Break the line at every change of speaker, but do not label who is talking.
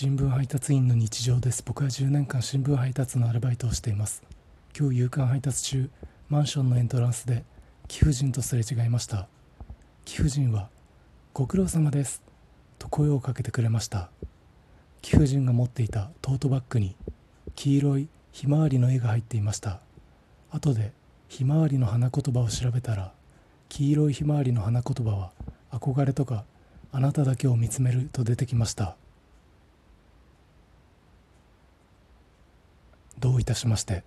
新聞配達員の日常です。僕は10年間新聞配達のアルバイトをしています。今日夕刊配達中マンションのエントランスで貴婦人とすれ違いました。貴婦人は「ご苦労様です」と声をかけてくれました。貴婦人が持っていたトートバッグに黄色いひまわりの絵が入っていました。後でひまわりの花言葉を調べたら黄色いひまわりの花言葉は憧れとかあなただけを見つめると出てきました。どういたしまして。